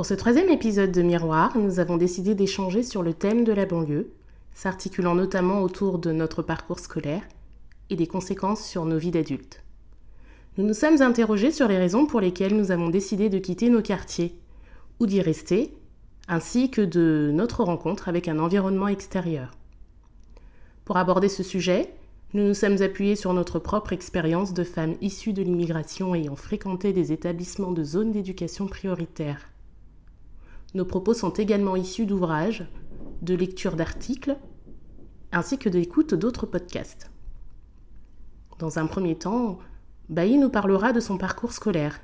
Pour ce troisième épisode de Miroir, nous avons décidé d'échanger sur le thème de la banlieue, s'articulant notamment autour de notre parcours scolaire et des conséquences sur nos vies d'adultes. Nous nous sommes interrogés sur les raisons pour lesquelles nous avons décidé de quitter nos quartiers, ou d'y rester, ainsi que de notre rencontre avec un environnement extérieur. Pour aborder ce sujet, nous nous sommes appuyés sur notre propre expérience de femmes issues de l'immigration ayant fréquenté des établissements de zones d'éducation prioritaire. Nos propos sont également issus d'ouvrages, de lectures d'articles, ainsi que d'écoute d'autres podcasts. Dans un premier temps, Bailly nous parlera de son parcours scolaire,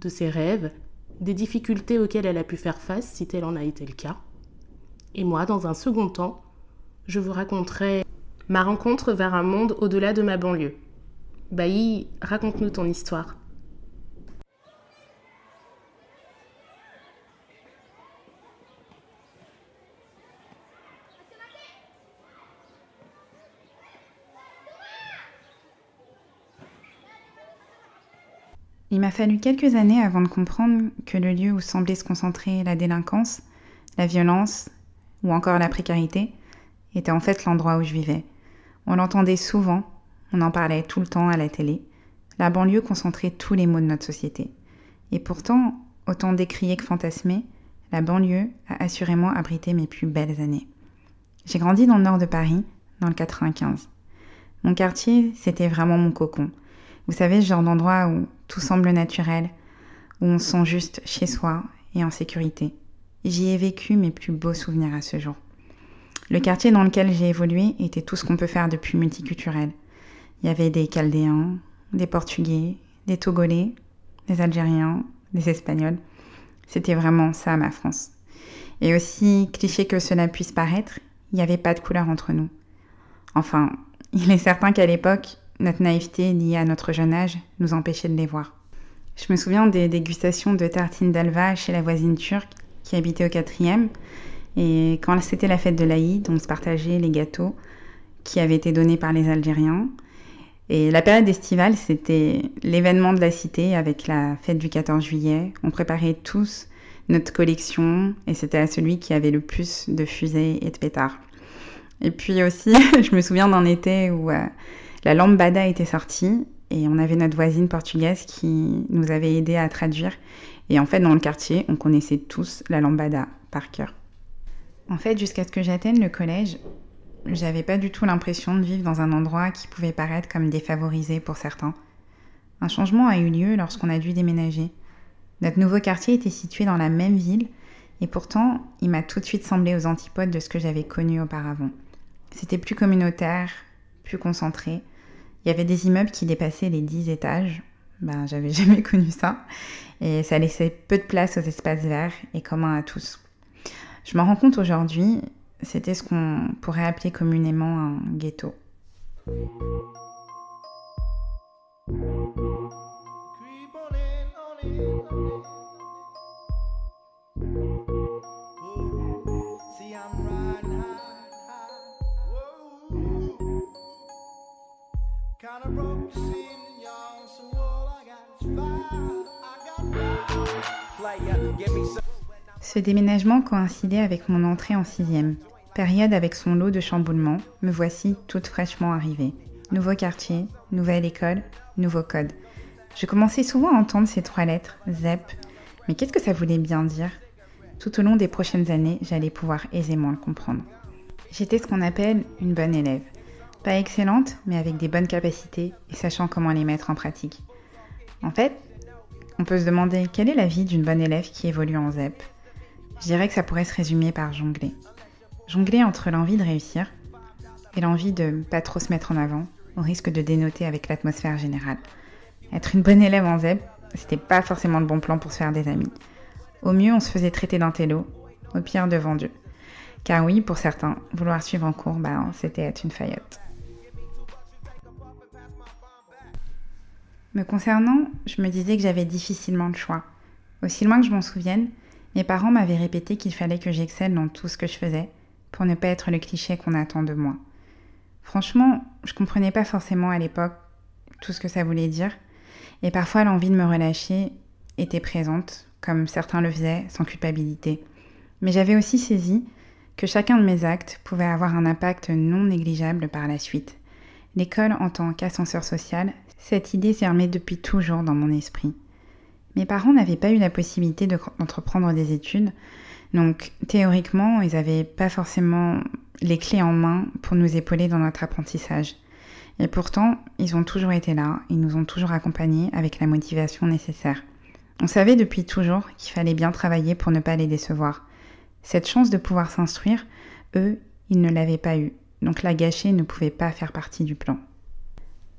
de ses rêves, des difficultés auxquelles elle a pu faire face si tel en a été le cas. Et moi, dans un second temps, je vous raconterai ma rencontre vers un monde au-delà de ma banlieue. Bailly, raconte-nous ton histoire. Il m'a fallu quelques années avant de comprendre que le lieu où semblait se concentrer la délinquance, la violence ou encore la précarité était en fait l'endroit où je vivais. On l'entendait souvent, on en parlait tout le temps à la télé. La banlieue concentrait tous les maux de notre société. Et pourtant, autant décrié que fantasmé, la banlieue a assurément abrité mes plus belles années. J'ai grandi dans le nord de Paris, dans le 95. Mon quartier, c'était vraiment mon cocon. Vous savez, ce genre d'endroit où tout semble naturel, où on se sent juste chez soi et en sécurité. J'y ai vécu mes plus beaux souvenirs à ce jour. Le quartier dans lequel j'ai évolué était tout ce qu'on peut faire depuis multiculturel. Il y avait des Chaldéens, des Portugais, des Togolais, des Algériens, des Espagnols. C'était vraiment ça ma France. Et aussi cliché que cela puisse paraître, il n'y avait pas de couleur entre nous. Enfin, il est certain qu'à l'époque, notre naïveté liée à notre jeune âge nous empêchait de les voir. Je me souviens des dégustations de tartines d'Alva chez la voisine turque qui habitait au quatrième et quand c'était la fête de l'Aïd, on se partageait les gâteaux qui avaient été donnés par les Algériens. Et la période estivale, c'était l'événement de la cité avec la fête du 14 juillet. On préparait tous notre collection et c'était à celui qui avait le plus de fusées et de pétards. Et puis aussi, je me souviens d'un été où euh, la lambada était sortie et on avait notre voisine portugaise qui nous avait aidé à traduire. Et en fait, dans le quartier, on connaissait tous la lambada par cœur. En fait, jusqu'à ce que j'atteigne le collège, j'avais pas du tout l'impression de vivre dans un endroit qui pouvait paraître comme défavorisé pour certains. Un changement a eu lieu lorsqu'on a dû déménager. Notre nouveau quartier était situé dans la même ville, et pourtant, il m'a tout de suite semblé aux antipodes de ce que j'avais connu auparavant. C'était plus communautaire, plus concentré. Il y avait des immeubles qui dépassaient les 10 étages. Ben, j'avais jamais connu ça. Et ça laissait peu de place aux espaces verts et communs à tous. Je m'en rends compte aujourd'hui, c'était ce qu'on pourrait appeler communément un ghetto. Ce déménagement coïncidait avec mon entrée en sixième, période avec son lot de chamboulements, me voici toute fraîchement arrivée. Nouveau quartier, nouvelle école, nouveau code. Je commençais souvent à entendre ces trois lettres, ZEP, mais qu'est-ce que ça voulait bien dire? Tout au long des prochaines années, j'allais pouvoir aisément le comprendre. J'étais ce qu'on appelle une bonne élève. Pas excellente, mais avec des bonnes capacités et sachant comment les mettre en pratique. En fait, on peut se demander quelle est la vie d'une bonne élève qui évolue en ZEP. Je dirais que ça pourrait se résumer par jongler. Jongler entre l'envie de réussir et l'envie de pas trop se mettre en avant, au risque de dénoter avec l'atmosphère générale. Être une bonne élève en ZEB, c'était pas forcément le bon plan pour se faire des amis. Au mieux, on se faisait traiter d'un télo, au pire de vendu. Car oui, pour certains, vouloir suivre en cours, bah, c'était être une faillotte. Me concernant, je me disais que j'avais difficilement le choix. Aussi loin que je m'en souvienne, mes parents m'avaient répété qu'il fallait que j'excelle dans tout ce que je faisais pour ne pas être le cliché qu'on attend de moi. Franchement, je comprenais pas forcément à l'époque tout ce que ça voulait dire, et parfois l'envie de me relâcher était présente, comme certains le faisaient, sans culpabilité. Mais j'avais aussi saisi que chacun de mes actes pouvait avoir un impact non négligeable par la suite. L'école en tant qu'ascenseur social, cette idée s'est depuis toujours dans mon esprit. Mes parents n'avaient pas eu la possibilité d'entreprendre des études, donc théoriquement, ils n'avaient pas forcément les clés en main pour nous épauler dans notre apprentissage. Et pourtant, ils ont toujours été là, ils nous ont toujours accompagnés avec la motivation nécessaire. On savait depuis toujours qu'il fallait bien travailler pour ne pas les décevoir. Cette chance de pouvoir s'instruire, eux, ils ne l'avaient pas eue, donc la gâcher ne pouvait pas faire partie du plan.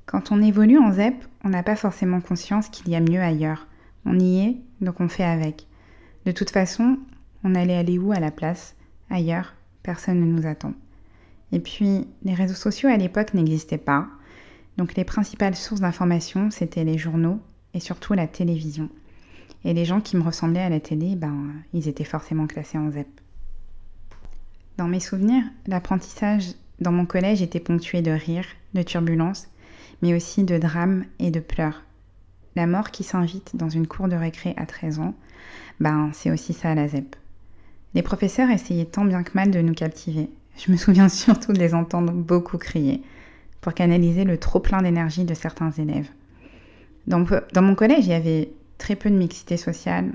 Quand on évolue en ZEP, on n'a pas forcément conscience qu'il y a mieux ailleurs. On y est, donc on fait avec. De toute façon, on allait aller où à la place? Ailleurs, personne ne nous attend. Et puis, les réseaux sociaux à l'époque n'existaient pas. Donc les principales sources d'information, c'était les journaux et surtout la télévision. Et les gens qui me ressemblaient à la télé, ben, ils étaient forcément classés en ZEP. Dans mes souvenirs, l'apprentissage dans mon collège était ponctué de rires, de turbulences, mais aussi de drames et de pleurs. La mort qui s'invite dans une cour de récré à 13 ans, ben, c'est aussi ça à la ZEP. Les professeurs essayaient tant bien que mal de nous captiver. Je me souviens surtout de les entendre beaucoup crier pour canaliser le trop plein d'énergie de certains élèves. dans mon collège, il y avait très peu de mixité sociale.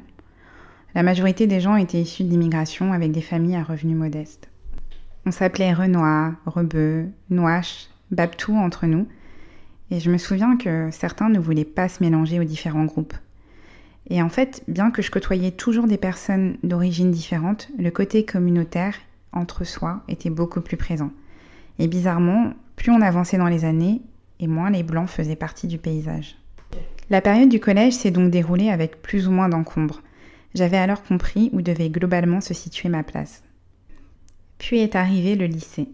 La majorité des gens étaient issus de l'immigration avec des familles à revenus modestes. On s'appelait Renoir, Rebeu, Nouache, Babtou entre nous, et je me souviens que certains ne voulaient pas se mélanger aux différents groupes. Et en fait, bien que je côtoyais toujours des personnes d'origine différente, le côté communautaire, entre soi, était beaucoup plus présent. Et bizarrement, plus on avançait dans les années, et moins les blancs faisaient partie du paysage. La période du collège s'est donc déroulée avec plus ou moins d'encombre. J'avais alors compris où devait globalement se situer ma place. Puis est arrivé le lycée.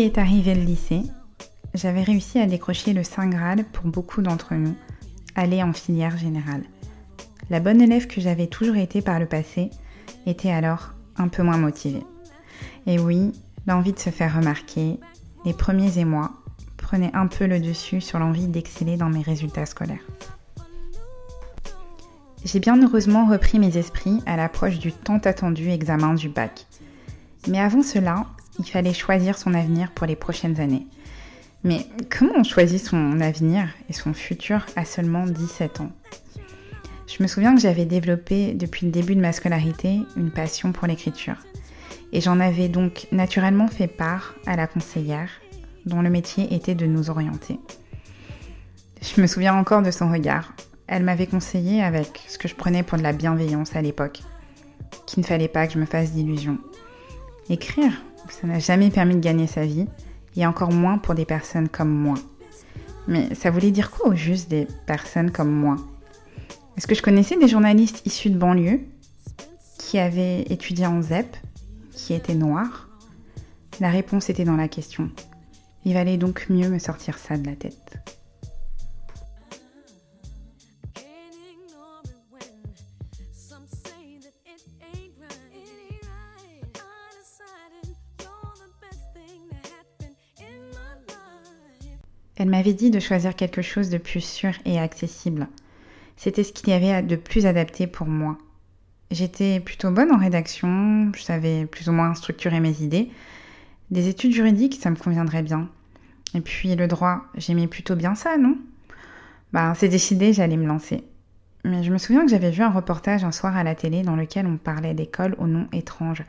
Est arrivé le lycée. J'avais réussi à décrocher le Saint Graal pour beaucoup d'entre nous, aller en filière générale. La bonne élève que j'avais toujours été par le passé était alors un peu moins motivée. Et oui, l'envie de se faire remarquer, les premiers émois, prenaient un peu le dessus sur l'envie d'exceller dans mes résultats scolaires. J'ai bien heureusement repris mes esprits à l'approche du tant attendu examen du bac. Mais avant cela, il fallait choisir son avenir pour les prochaines années. Mais comment on choisit son avenir et son futur à seulement 17 ans? Je me souviens que j'avais développé depuis le début de ma scolarité une passion pour l'écriture. Et j'en avais donc naturellement fait part à la conseillère, dont le métier était de nous orienter. Je me souviens encore de son regard. Elle m'avait conseillé avec ce que je prenais pour de la bienveillance à l'époque, qu'il ne fallait pas que je me fasse d'illusions. Écrire, ça n'a jamais permis de gagner sa vie, et encore moins pour des personnes comme moi. Mais ça voulait dire quoi au juste des personnes comme moi? Est-ce que je connaissais des journalistes issus de banlieue qui avaient étudié en ZEP, qui étaient noirs La réponse était dans la question. Il valait donc mieux me sortir ça de la tête. Elle m'avait dit de choisir quelque chose de plus sûr et accessible. C'était ce qu'il y avait de plus adapté pour moi. J'étais plutôt bonne en rédaction, je savais plus ou moins structurer mes idées. Des études juridiques, ça me conviendrait bien. Et puis le droit, j'aimais plutôt bien ça, non? Bah, c'est décidé, j'allais me lancer. Mais je me souviens que j'avais vu un reportage un soir à la télé dans lequel on parlait d'écoles au nom étrange.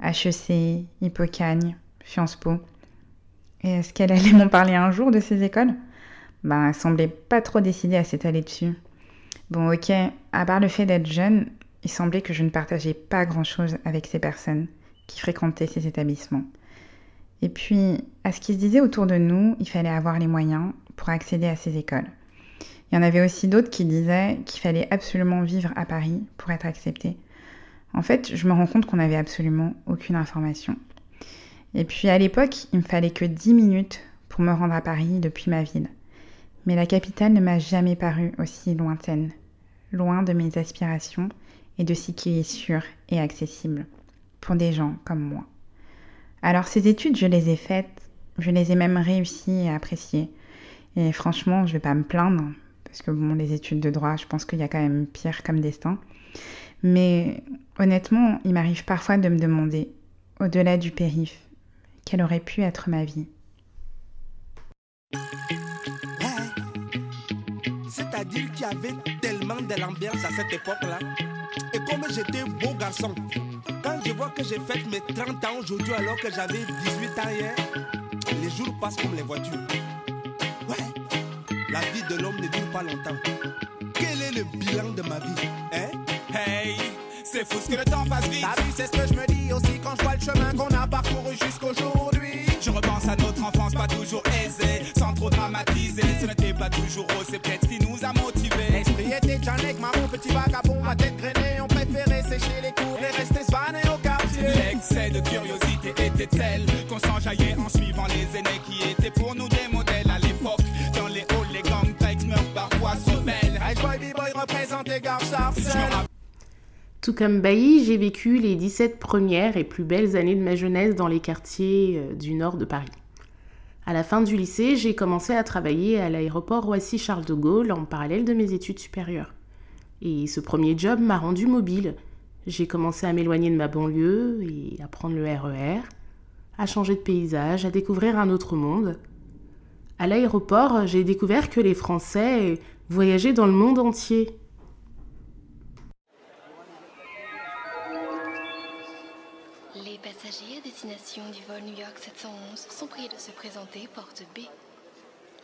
HEC, Hippocagne, Sciences Po. Et est-ce qu'elle allait m'en parler un jour de ces écoles? Ben, semblait pas trop décidée à s'étaler dessus. Bon, ok, à part le fait d'être jeune, il semblait que je ne partageais pas grand-chose avec ces personnes qui fréquentaient ces établissements. Et puis, à ce qui se disait autour de nous, il fallait avoir les moyens pour accéder à ces écoles. Il y en avait aussi d'autres qui disaient qu'il fallait absolument vivre à Paris pour être accepté. En fait, je me rends compte qu'on n'avait absolument aucune information. Et puis à l'époque, il me fallait que 10 minutes pour me rendre à Paris depuis ma ville. Mais la capitale ne m'a jamais paru aussi lointaine, loin de mes aspirations et de ce qui est sûr et accessible pour des gens comme moi. Alors ces études, je les ai faites, je les ai même réussies et appréciées. Et franchement, je vais pas me plaindre, parce que les études de droit, je pense qu'il y a quand même pire comme destin. Mais honnêtement, il m'arrive parfois de me demander, au-delà du périph', quelle aurait pu être ma vie. C'est-à-dire qu'il y avait tellement de l'ambiance à cette époque-là. Et comme j'étais beau garçon, quand je vois que j'ai fait mes 30 ans aujourd'hui alors que j'avais 18 ans hier, les jours passent comme les voitures. Ouais, la vie de l'homme ne dure pas longtemps. Quel est le bilan de ma vie hein? C'est fou ce que le temps passe vite. T'as vu, c'est ce que je me dis aussi quand je vois le chemin qu'on a parcouru jusqu'aujourd'hui. Je repense à notre enfance pas toujours aisée, sans trop dramatiser. Ce n'était pas toujours rose, c'est peut-être ce qui nous a motivés. L'esprit était Janek, maman, petit vagabond, ma tête grainée. On préférait sécher les cours et rester svané au quartier. L'excès de curiosité était tel qu'on s'enjaillait en suivant les aînés qui étaient pour nous des modèles à l'époque. Dans les halls, les gangs meurent parfois sur belle. Hey boy, b-boy représente les gars tout comme Bailly, j'ai vécu les 17 premières et plus belles années de ma jeunesse dans les quartiers euh, du nord de Paris. À la fin du lycée, j'ai commencé à travailler à l'aéroport Roissy-Charles de Gaulle en parallèle de mes études supérieures. Et ce premier job m'a rendu mobile. J'ai commencé à m'éloigner de ma banlieue et à prendre le RER, e à changer de paysage, à découvrir un autre monde. À l'aéroport, j'ai découvert que les Français voyageaient dans le monde entier destination du vol New York 711 sont priés de se présenter porte B.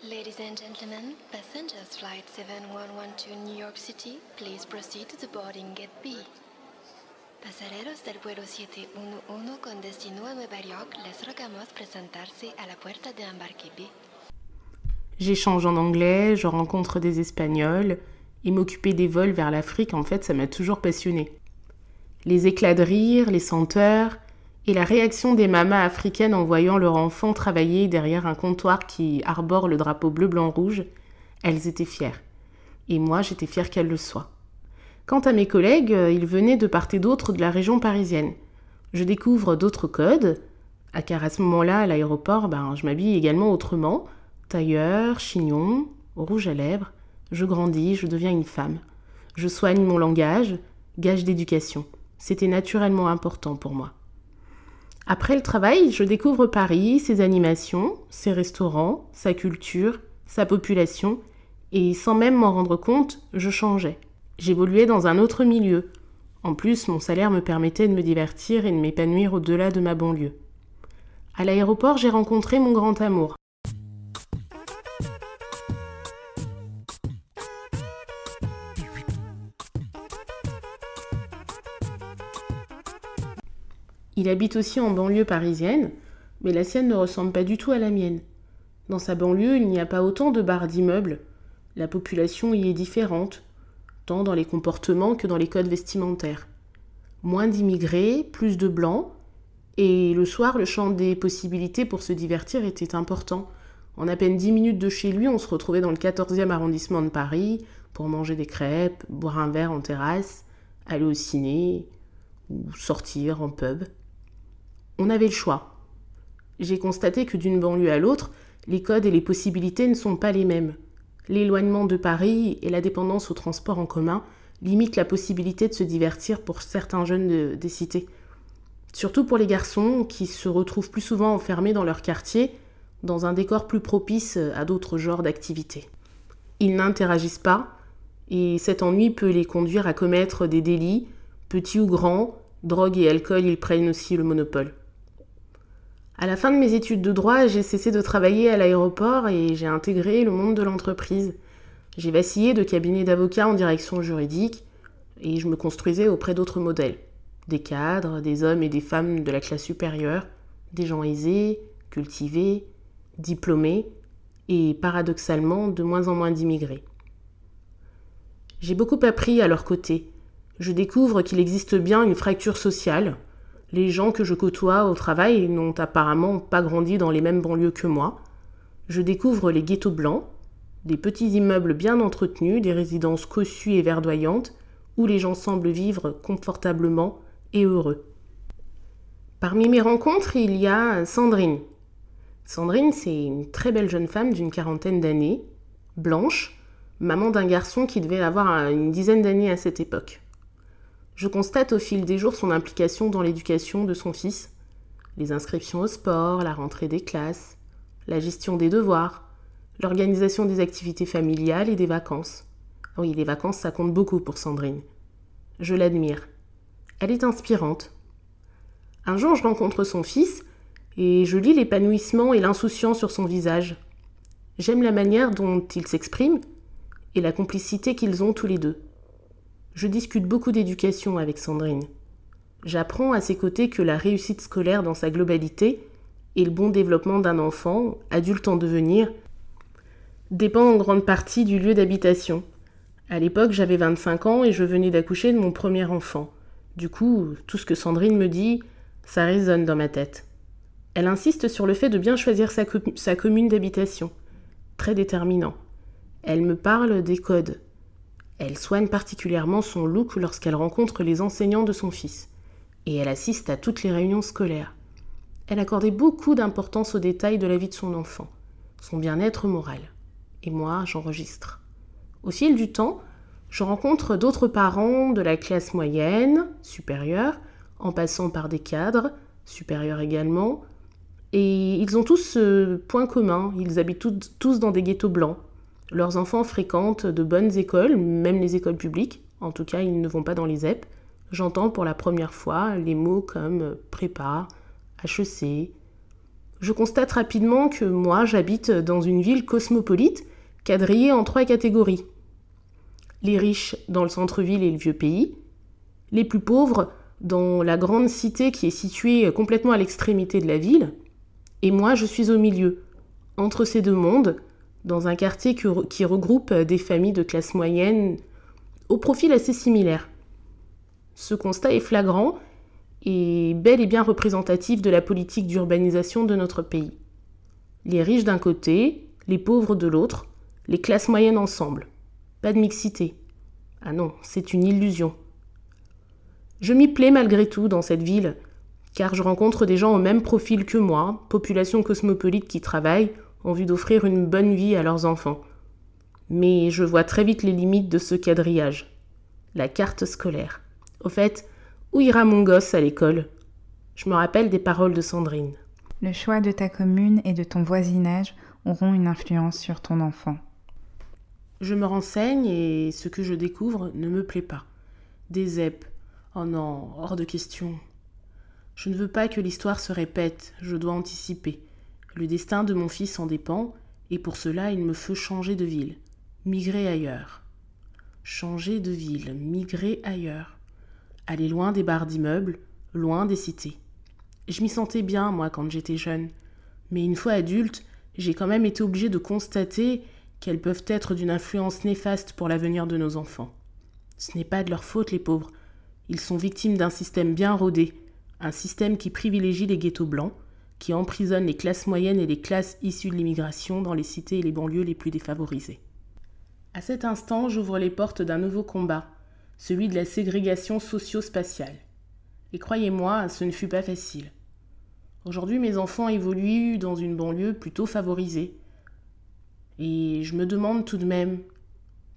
Ladies and gentlemen, passengers flight 7112 New York City, please proceed to the boarding gate B. Pasajeros del vuelo 711 con destino a Nueva York, les rogamos presentarse a la puerta de embarque B. J'échange en anglais, je rencontre des Espagnols, et m'occuper des vols vers l'Afrique, en fait, ça m'a toujours passionné. Les éclats de rire, les senteurs, et la réaction des mamas africaines en voyant leur enfant travailler derrière un comptoir qui arbore le drapeau bleu-blanc-rouge, elles étaient fières. Et moi, j'étais fière qu'elles le soient. Quant à mes collègues, ils venaient de part et d'autre de la région parisienne. Je découvre d'autres codes, car à ce moment-là, à l'aéroport, ben, je m'habille également autrement. Tailleur, chignon, rouge à lèvres. Je grandis, je deviens une femme. Je soigne mon langage, gage d'éducation. C'était naturellement important pour moi. Après le travail, je découvre Paris, ses animations, ses restaurants, sa culture, sa population, et sans même m'en rendre compte, je changeais. J'évoluais dans un autre milieu. En plus, mon salaire me permettait de me divertir et de m'épanouir au-delà de ma banlieue. À l'aéroport, j'ai rencontré mon grand amour, Il habite aussi en banlieue parisienne, mais la sienne ne ressemble pas du tout à la mienne. Dans sa banlieue, il n'y a pas autant de bars d'immeubles. La population y est différente, tant dans les comportements que dans les codes vestimentaires. Moins d'immigrés, plus de blancs, et le soir, le champ des possibilités pour se divertir était important. En à peine dix minutes de chez lui, on se retrouvait dans le 14e arrondissement de Paris pour manger des crêpes, boire un verre en terrasse, aller au ciné ou sortir en pub on avait le choix. J'ai constaté que d'une banlieue à l'autre, les codes et les possibilités ne sont pas les mêmes. L'éloignement de Paris et la dépendance au transport en commun limitent la possibilité de se divertir pour certains jeunes des cités. Surtout pour les garçons qui se retrouvent plus souvent enfermés dans leur quartier, dans un décor plus propice à d'autres genres d'activités. Ils n'interagissent pas, et cet ennui peut les conduire à commettre des délits, petits ou grands, drogue et alcool, ils prennent aussi le monopole. À la fin de mes études de droit, j'ai cessé de travailler à l'aéroport et j'ai intégré le monde de l'entreprise. J'ai vacillé de cabinet d'avocat en direction juridique et je me construisais auprès d'autres modèles. Des cadres, des hommes et des femmes de la classe supérieure, des gens aisés, cultivés, diplômés et paradoxalement de moins en moins d'immigrés. J'ai beaucoup appris à leur côté. Je découvre qu'il existe bien une fracture sociale. Les gens que je côtoie au travail n'ont apparemment pas grandi dans les mêmes banlieues que moi. Je découvre les ghettos blancs, des petits immeubles bien entretenus, des résidences cossues et verdoyantes, où les gens semblent vivre confortablement et heureux. Parmi mes rencontres, il y a Sandrine. Sandrine, c'est une très belle jeune femme d'une quarantaine d'années, blanche, maman d'un garçon qui devait avoir une dizaine d'années à cette époque. Je constate au fil des jours son implication dans l'éducation de son fils, les inscriptions au sport, la rentrée des classes, la gestion des devoirs, l'organisation des activités familiales et des vacances. Oui, les vacances, ça compte beaucoup pour Sandrine. Je l'admire. Elle est inspirante. Un jour, je rencontre son fils et je lis l'épanouissement et l'insouciance sur son visage. J'aime la manière dont il s'exprime et la complicité qu'ils ont tous les deux. Je discute beaucoup d'éducation avec Sandrine. J'apprends à ses côtés que la réussite scolaire dans sa globalité et le bon développement d'un enfant, adulte en devenir, dépend en grande partie du lieu d'habitation. À l'époque, j'avais 25 ans et je venais d'accoucher de mon premier enfant. Du coup, tout ce que Sandrine me dit, ça résonne dans ma tête. Elle insiste sur le fait de bien choisir sa, sa commune d'habitation. Très déterminant. Elle me parle des codes. Elle soigne particulièrement son look lorsqu'elle rencontre les enseignants de son fils. Et elle assiste à toutes les réunions scolaires. Elle accordait beaucoup d'importance aux détails de la vie de son enfant, son bien-être moral. Et moi, j'enregistre. Au fil du temps, je rencontre d'autres parents de la classe moyenne, supérieure, en passant par des cadres, supérieurs également, et ils ont tous ce point commun, ils habitent tous dans des ghettos blancs. Leurs enfants fréquentent de bonnes écoles, même les écoles publiques, en tout cas ils ne vont pas dans les EP. J'entends pour la première fois les mots comme prépa, HEC. Je constate rapidement que moi j'habite dans une ville cosmopolite quadrillée en trois catégories. Les riches dans le centre-ville et le vieux pays, les plus pauvres dans la grande cité qui est située complètement à l'extrémité de la ville, et moi je suis au milieu, entre ces deux mondes, dans un quartier qui regroupe des familles de classe moyenne au profil assez similaire. Ce constat est flagrant et bel et bien représentatif de la politique d'urbanisation de notre pays. Les riches d'un côté, les pauvres de l'autre, les classes moyennes ensemble. Pas de mixité. Ah non, c'est une illusion. Je m'y plais malgré tout dans cette ville, car je rencontre des gens au même profil que moi, population cosmopolite qui travaillent en vue d'offrir une bonne vie à leurs enfants. Mais je vois très vite les limites de ce quadrillage. La carte scolaire. Au fait, où ira mon gosse à l'école? Je me rappelle des paroles de Sandrine. Le choix de ta commune et de ton voisinage auront une influence sur ton enfant. Je me renseigne et ce que je découvre ne me plaît pas. Des ZEP. Oh non, hors de question. Je ne veux pas que l'histoire se répète, je dois anticiper. Le destin de mon fils en dépend, et pour cela il me faut changer de ville, migrer ailleurs. Changer de ville, migrer ailleurs. Aller loin des barres d'immeubles, loin des cités. Je m'y sentais bien, moi, quand j'étais jeune. Mais une fois adulte, j'ai quand même été obligée de constater qu'elles peuvent être d'une influence néfaste pour l'avenir de nos enfants. Ce n'est pas de leur faute, les pauvres. Ils sont victimes d'un système bien rodé, un système qui privilégie les ghettos blancs, qui emprisonne les classes moyennes et les classes issues de l'immigration dans les cités et les banlieues les plus défavorisées. À cet instant, j'ouvre les portes d'un nouveau combat, celui de la ségrégation socio-spatiale. Et croyez-moi, ce ne fut pas facile. Aujourd'hui, mes enfants évoluent dans une banlieue plutôt favorisée, et je me demande tout de même,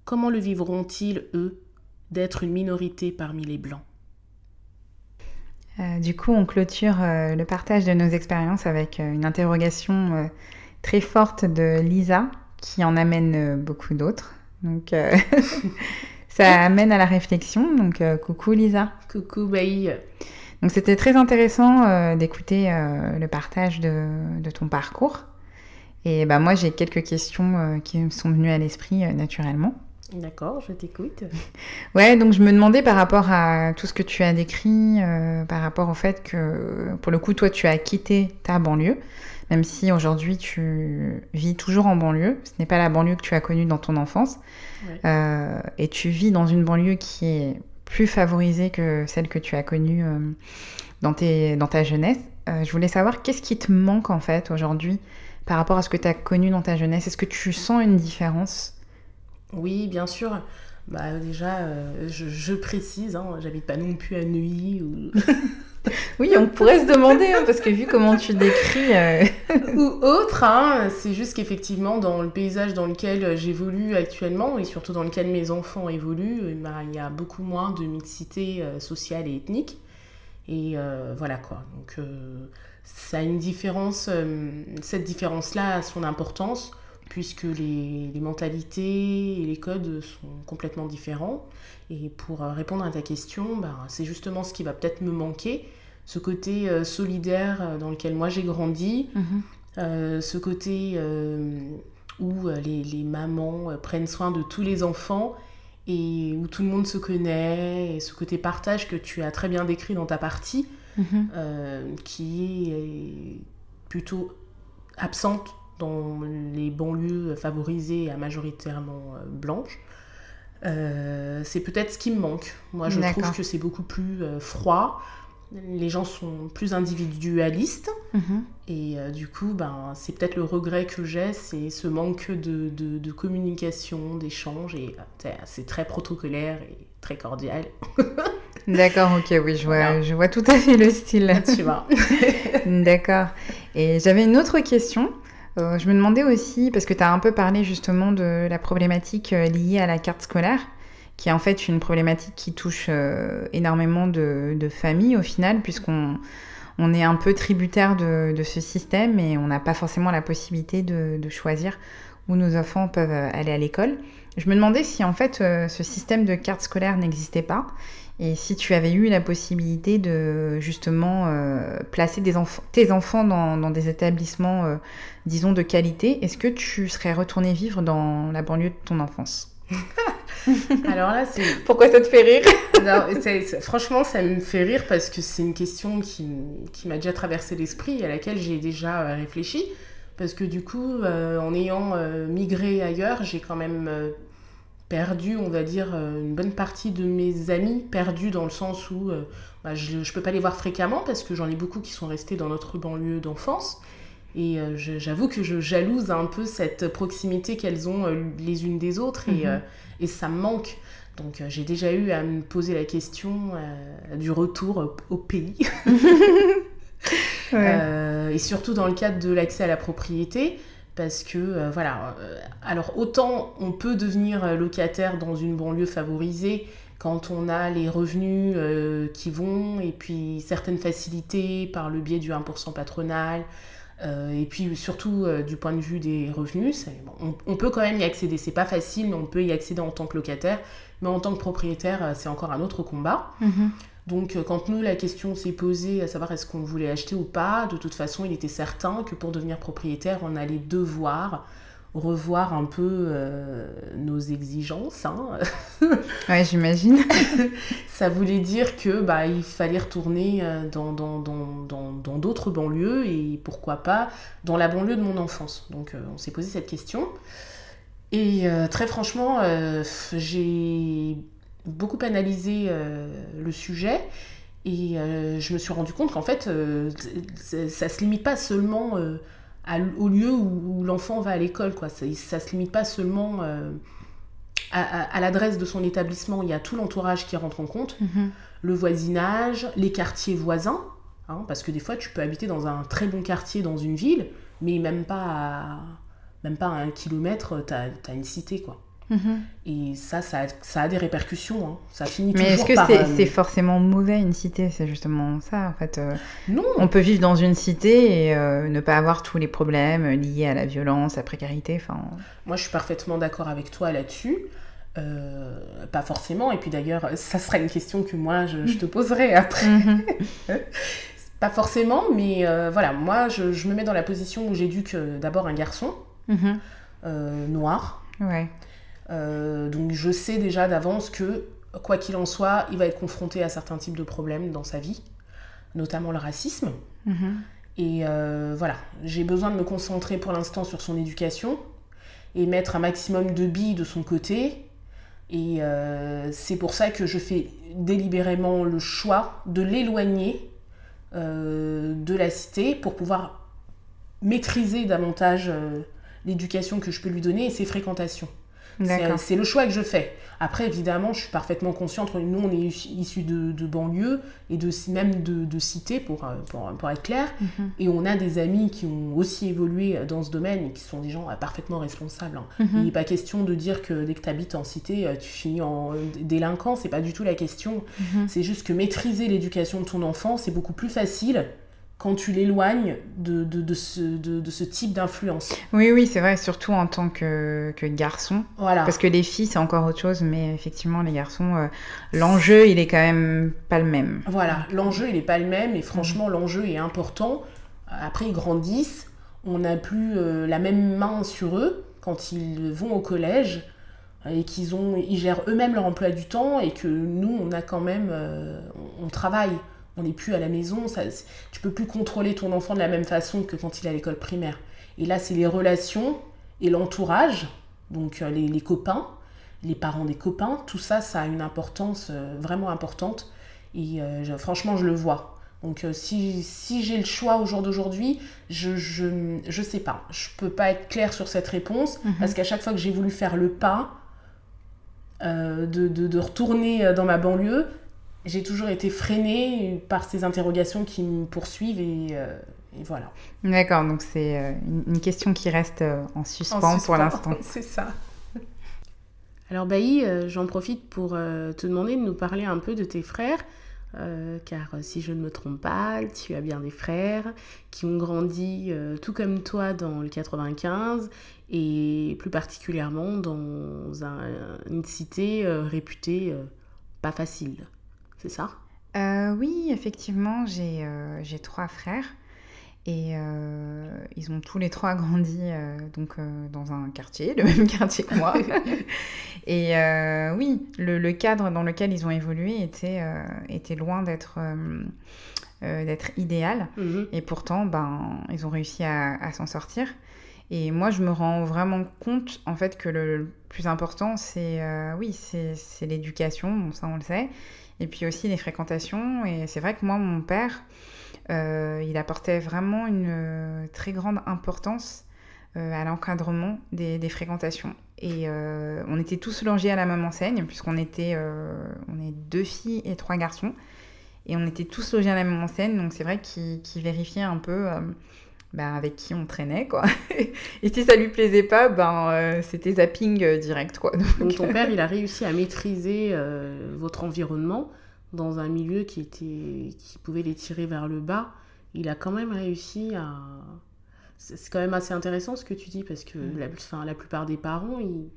comment le vivront-ils, eux, d'être une minorité parmi les Blancs? Euh, Du coup, on clôture euh, le partage de nos expériences avec euh, une interrogation très forte de Lisa, qui en amène beaucoup d'autres. Donc, ça amène à la réflexion. Donc, coucou Lisa. Coucou Baï. Donc c'était très intéressant d'écouter le partage de, de, ton parcours. Et bah, moi j'ai quelques questions qui me sont venues à l'esprit naturellement. D'accord, je t'écoute. Ouais, donc je me demandais par rapport à tout ce que tu as décrit, par rapport au fait que pour le coup toi tu as quitté ta banlieue, même si aujourd'hui tu vis toujours en banlieue, ce n'est pas la banlieue que tu as connue dans ton enfance, ouais. et tu vis dans une banlieue qui est plus favorisée que celle que tu as connue euh, dans, tes, dans ta jeunesse. Euh, je voulais savoir qu'est-ce qui te manque en fait aujourd'hui par rapport à ce que tu as connu dans ta jeunesse? Est-ce que tu sens une différence Oui, bien sûr. Bah, déjà, euh, je, précise, hein, j'habite pas non plus à Neuilly ou... oui, on pourrait se demander, hein, parce que vu comment tu décris... Euh, Ou autre, hein, c'est juste qu'effectivement, dans le paysage dans lequel j'évolue actuellement, et surtout dans lequel mes enfants évoluent, eh ben, il y a beaucoup moins de mixité euh, sociale et ethnique. Et voilà quoi. Donc ça a une différence, cette différence-là a son importance, puisque les, les, mentalités et les codes sont complètement différents. Et pour répondre à ta question, ben, c'est justement ce qui va peut-être me manquer ce côté euh, solidaire euh, dans lequel moi j'ai grandi, mhm. euh, ce côté où les, les, mamans prennent soin de tous les enfants et où tout le monde se connaît, et ce côté partage que tu as très bien décrit dans ta partie, mhm. qui est plutôt absente dans les banlieues favorisées à majoritairement blanches. c'est peut-être ce qui me manque. Moi, je trouve que c'est beaucoup plus froid, les gens sont plus individualistes. Mhm. Et euh, du coup, ben, c'est peut-être le regret que j'ai, c'est ce manque de, de, communication, d'échange. Et euh, c'est très protocolaire et très cordial. D'accord, ok, oui, je vois, je vois tout à fait le style. Tu vois. D'accord. Et j'avais une autre question. Euh, je me demandais aussi, parce que tu as un peu parlé justement de la problématique liée à la carte scolaire qui est en fait une problématique qui touche euh, énormément de, familles au final, puisqu'on on est un peu tributaire de, ce système et on n'a pas forcément la possibilité de, choisir où nos enfants peuvent euh, aller à l'école. Je me demandais si en fait euh, ce système de carte scolaire n'existait pas et si tu avais eu la possibilité de justement placer des tes enfants dans, dans des établissements, disons, de qualité, est-ce que tu serais retourné vivre dans la banlieue de ton enfance? Alors là, c'est. Pourquoi ça te fait rire? Franchement, ça me fait rire parce que c'est une question qui, qui m'a déjà traversé l'esprit et à laquelle j'ai déjà euh, réfléchi. Parce que du coup, euh, en ayant euh, migré ailleurs, j'ai quand même perdu, on va dire, une bonne partie de mes amis, perdus dans le sens où bah, je ne peux pas les voir fréquemment parce que j'en ai beaucoup qui sont restés dans notre banlieue d'enfance. Et j'avoue que je jalouse un peu cette proximité qu'elles ont les unes des autres. Et, mhm et ça me manque. Donc euh, j'ai déjà eu à me poser la question euh, du retour au, pays. Euh, et surtout dans le cadre de l'accès à la propriété. Parce que, voilà, alors autant on peut devenir locataire dans une banlieue favorisée quand on a les revenus qui vont et puis certaines facilités par le biais du 1% patronal, euh, et puis surtout euh, du point de vue des revenus, on, peut quand même y accéder. C'est pas facile, mais on peut y accéder en tant que locataire. Mais en tant que propriétaire, euh, c'est encore un autre combat. Mhm. Donc quand nous, la question s'est posée à savoir est-ce qu'on voulait acheter ou pas, de toute façon, il était certain que pour devenir propriétaire, on allait devoir revoir un peu euh, nos exigences. Hein. ouais, j'imagine. ça voulait dire que bah, il fallait retourner euh, dans, dans, dans, dans, d'autres banlieues et pourquoi pas dans la banlieue de mon enfance. Donc euh, on s'est posé cette question. Et très franchement, j'ai beaucoup analysé le sujet et je me suis rendu compte qu'en fait, ça, ne se limite pas seulement au lieu où, l'enfant va à l'école. Quoi. Ça ne se limite pas seulement euh, à, l'adresse de son établissement, il y a tout l'entourage qui rentre en compte, mhm. le voisinage, les quartiers voisins, hein, parce que des fois tu peux habiter dans un très bon quartier dans une ville, mais même pas à, même pas un kilomètre, tu as, une cité. quoi. Mhm. Et ça, ça a, des répercussions. Hein. Ça finit Mais est-ce que c'est forcément mauvais une cité? C'est justement ça, en fait. Euh. non. On peut vivre dans une cité et euh, ne pas avoir tous les problèmes liés à la violence, à la précarité. Enfin. Moi, je suis parfaitement d'accord avec toi là-dessus. euh, pas forcément, et puis d'ailleurs, ça sera une question que moi je, je te poserai après. Mhm. pas forcément, mais voilà, moi je, je me mets dans la position où j'éduque d'abord un garçon Mhm. euh, noir. Ouais. Euh, donc je sais déjà d'avance que, quoi qu'il en soit, il va être confronté à certains types de problèmes dans sa vie, notamment le racisme. Mhm. Et euh, voilà, j'ai besoin de me concentrer pour l'instant sur son éducation et mettre un maximum de billes de son côté. Et euh, c'est pour ça que je fais délibérément le choix de l'éloigner de la cité pour pouvoir maîtriser davantage l'éducation que je peux lui donner et ses fréquentations. C'est D'accord. c'est le choix que je fais. Après, évidemment, je suis parfaitement consciente. Nous, on est issus de, de banlieue et de, même de, de cité, pour, euh, pour, pour être clair. Mhm. Et on a des amis qui ont aussi évolué dans ce domaine et qui sont des gens euh, parfaitement responsables. hein. Mhm. Il n'est pas question de dire que dès que tu habites en cité, euh, tu finis en euh, délinquant. C'est pas du tout la question. Mhm. C'est juste que maîtriser l'éducation de ton enfant, c'est beaucoup plus facile quand tu l'éloignes de, de, de ce, de, ce type d'influence. Oui, oui, c'est vrai, surtout en tant que, que garçon. Voilà. Parce que les filles, c'est encore autre chose, mais effectivement, les garçons, euh, l'enjeu, il est quand même pas le même. Voilà, l'enjeu il n'est pas le même et franchement l'enjeu est important. Après ils grandissent, on n'a plus euh, la même main sur eux quand ils vont au collège euh, et qu'ils ont, ils gèrent eux-mêmes leur emploi du temps et que nous on a quand même, euh, on, on travaille, on n'est plus à la maison, ça, tu peux plus contrôler ton enfant de la même façon que quand il est à l'école primaire. Et là c'est les relations et l'entourage, donc euh, les, les copains, les parents des copains, tout ça ça a une importance euh, vraiment importante. Et euh, je- franchement, je le vois. Donc, euh, si, si j'ai le choix au jour d'aujourd'hui, je, je, je sais pas. Je peux pas être claire sur cette réponse Mhm. parce qu'à chaque fois que j'ai voulu faire le pas euh, de, de, de retourner dans ma banlieue, j'ai toujours été freinée par ces interrogations qui me poursuivent et, euh, et voilà. D'accord, donc c'est euh, une, question qui reste euh, en suspens, En pour l'instant. C'est ça. Alors Bailly, j'en profite pour te demander de nous parler un peu de tes frères, euh, car si je ne me trompe pas, tu as bien des frères qui ont grandi euh, tout comme toi dans le 95 et plus particulièrement dans un- une cité réputée pas facile. C'est ça? Euh, oui, effectivement, j'ai euh, trois frères et euh, ils ont tous les trois grandi euh, donc euh, dans un quartier, le même quartier que moi. et oui, le, le cadre dans lequel ils ont évolué était, était loin d'être d'être idéal. Mhm. Et pourtant, ben, ils ont réussi à, à s'en sortir. Et moi, je me rends vraiment compte, en fait, que le, le plus important, c'est, oui, c'est l'éducation, bon, ça on le sait, et puis aussi les fréquentations. Et c'est vrai que moi, mon père, euh, il apportait vraiment une euh, très grande importance euh, à l'encadrement des, fréquentations. Et on était tous logés à la même enseigne, puisqu'on était, on est deux filles et trois garçons. Et on était tous logés à la même enseigne, donc c'est vrai qu'il vérifiait un peu ben, avec qui on traînait, quoi. et si ça lui plaisait pas, ben, euh, c'était zapping euh, direct, quoi. Donc, Donc ton père, il a réussi à maîtriser euh, votre environnement dans un milieu qui, était, qui pouvait les tirer vers le bas. Il a quand même réussi à... C'est quand même assez intéressant ce que tu dis parce que la, enfin, la plupart des parents, ils,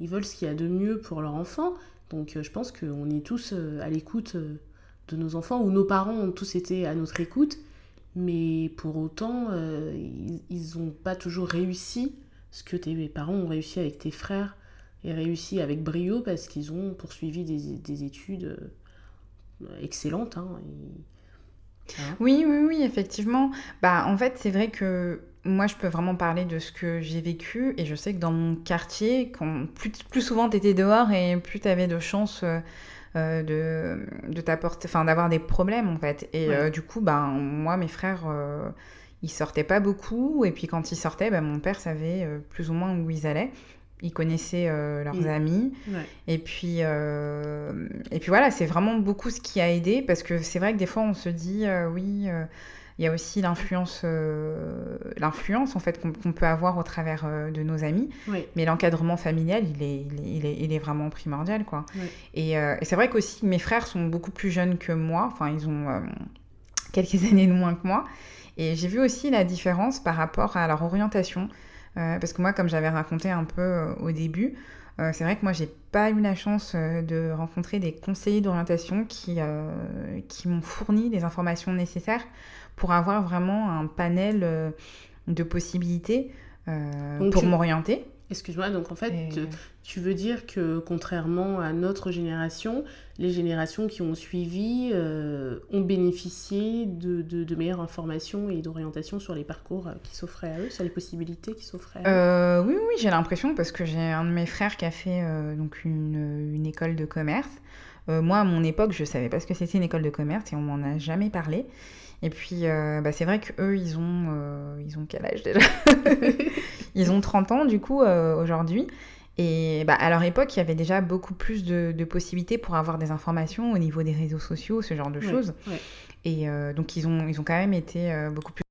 ils veulent ce qu'il y a de mieux pour leur enfant. Donc euh, je pense qu'on est tous euh, à l'écoute euh, de nos enfants ou nos parents ont tous été à notre écoute. Mais pour autant, euh, ils n'ont pas toujours réussi ce que tes parents ont réussi avec tes frères et réussi avec brio parce qu'ils ont poursuivi des, des études euh, excellentes. hein. Oui, oui, oui, effectivement. Bah, en fait, c'est vrai que moi, je peux vraiment parler de ce que j'ai vécu. Et je sais que dans mon quartier, quand plus, plus souvent tu étais dehors et plus tu avais de chances euh, euh, de, de t'apporter, enfin, d'avoir des problèmes, en fait. Et Ouais. euh, du coup, bah, moi, mes frères, euh, ils sortaient pas beaucoup. Et puis, quand ils sortaient, bah, mon père savait euh, plus ou moins où ils allaient. Il connaissait euh, leurs Mm. amis. Ouais. Et puis, et puis voilà, c'est vraiment beaucoup ce qui a aidé parce que c'est vrai que des fois on se dit, oui, il y a aussi l'influence, euh, l'influence en fait qu'on peut avoir au travers euh, de nos amis, mais l'encadrement familial, il est, il est, il est, il est vraiment primordial quoi. Et, euh, et c'est vrai qu'aussi mes frères sont beaucoup plus jeunes que moi, enfin ils ont quelques années de moins que moi, et j'ai vu aussi la différence par rapport à leur orientation. Parce que moi, comme j'avais raconté un peu au début, Euh, c'est vrai que moi, j'ai pas eu la chance euh, de rencontrer des conseillers d'orientation qui, euh, qui m'ont fourni les informations nécessaires pour avoir vraiment un panel de possibilités euh, pour tu- m'orienter. Excuse-moi, donc en fait, Et- tu veux dire que contrairement à notre génération, les générations qui ont suivi euh, ont bénéficié de, de- de meilleures informations et d'orientation sur les parcours euh, qui s'offraient à eux, sur les possibilités qui s'offraient à eux? Euh, oui, oui, j'ai l'impression parce que j'ai un de mes frères qui a fait euh, donc une, une école de commerce. Moi, à mon époque, je savais pas ce que c'était une école de commerce et on m'en a jamais parlé. Et puis, bah, c'est vrai qu'eux, ils ont, ils ont quel âge déjà? Ils ont 30 ans, du coup, euh, aujourd'hui. Et bah, à leur époque, il y avait déjà beaucoup plus de, de possibilités pour avoir des informations au niveau des réseaux sociaux, ce genre de choses. Et euh, donc, ils ont, ils ont quand même été euh, beaucoup plus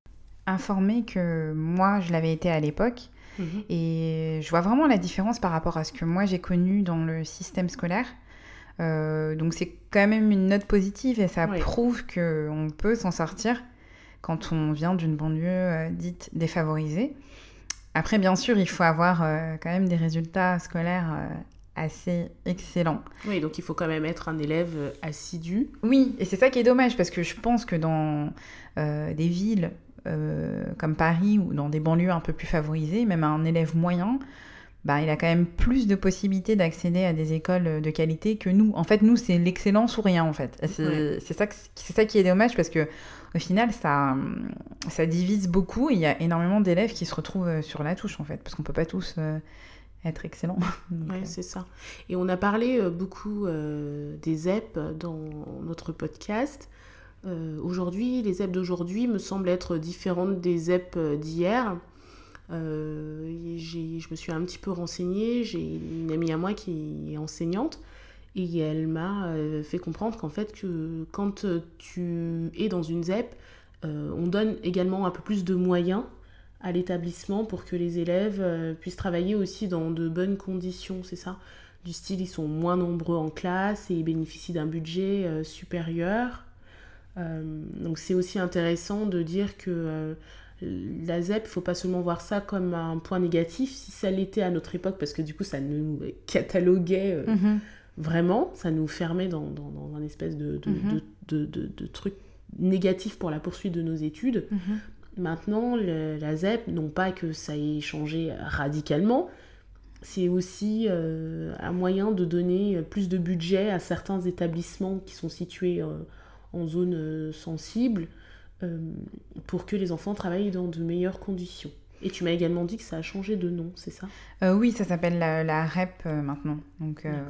informés que moi, je l'avais été à l'époque. Mhm. Et je vois vraiment la différence par rapport à ce que moi j'ai connu dans le système scolaire. Euh, donc c'est quand même une note positive et ça Oui. prouve qu'on peut s'en sortir quand on vient d'une banlieue dite défavorisée. Après, bien sûr, il faut avoir euh, quand même des résultats scolaires euh, assez excellents. Oui, donc il faut quand même être un élève euh, assidu. Oui, et c'est ça qui est dommage parce que je pense que dans euh, des villes comme Paris ou dans des banlieues un peu plus favorisées, même un élève moyen, bah, il a quand même plus de possibilités d'accéder à des écoles de qualité que nous. En fait, nous, c'est l'excellence ou rien, en fait. C'est Ouais. ça, ça qui est dommage parce que au final, ça, ça divise beaucoup et il y a énormément d'élèves qui se retrouvent euh, sur la touche, en fait, parce qu'on peut pas tous euh, être excellents. Oui, euh, c'est ça. Et on a parlé euh, beaucoup euh, des ZEP dans notre podcast. Euh, aujourd'hui, les ZEP d'aujourd'hui me semblent être différentes des ZEP euh, d'hier. Euh, je me suis un petit peu renseignée. J'ai une amie à moi qui est enseignante et elle m'a euh, fait comprendre qu'en fait, que quand tu es dans une ZEP, euh, on donne également un peu plus de moyens à l'établissement pour que les élèves euh, puissent travailler aussi dans de bonnes conditions, c'est ça? Du style, ils sont moins nombreux en classe et ils bénéficient d'un budget supérieur. Donc c'est aussi intéressant de dire que la ZEP, il faut pas seulement voir ça comme un point négatif, si ça l'était à notre époque, parce que du coup ça nous cataloguait euh, mhm. vraiment, ça nous fermait dans, dans, dans un espèce de, de, Mhm. de, de, de- de truc négatif pour la poursuite de nos études. Mhm. Maintenant, le- la ZEP, non pas que ça ait changé radicalement, c'est aussi euh, un moyen de donner plus de budget à certains établissements qui sont situés euh, en zone sensible pour que les enfants travaillent dans de meilleures conditions. Et tu m'as également dit que ça a changé de nom, c'est ça? Euh, oui, ça s'appelle la, la REP euh, maintenant. Donc, euh,